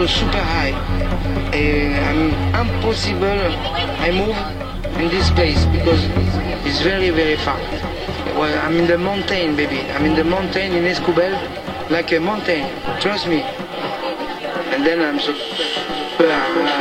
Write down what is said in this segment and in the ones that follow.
so super high. And I'm impossible. I move in this place because it's very very far. Well, I'm in the mountain, baby. I'm in the mountain in Escobel, like a mountain. Trust me. And then I'm so super high.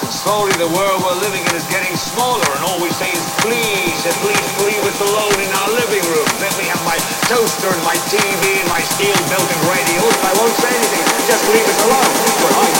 and slowly the world we're living in is getting smaller and all we say is please, at least leave us alone in our living room. Let me have my toaster and my TV and my steel-belted radio I won't say anything. Just leave us alone.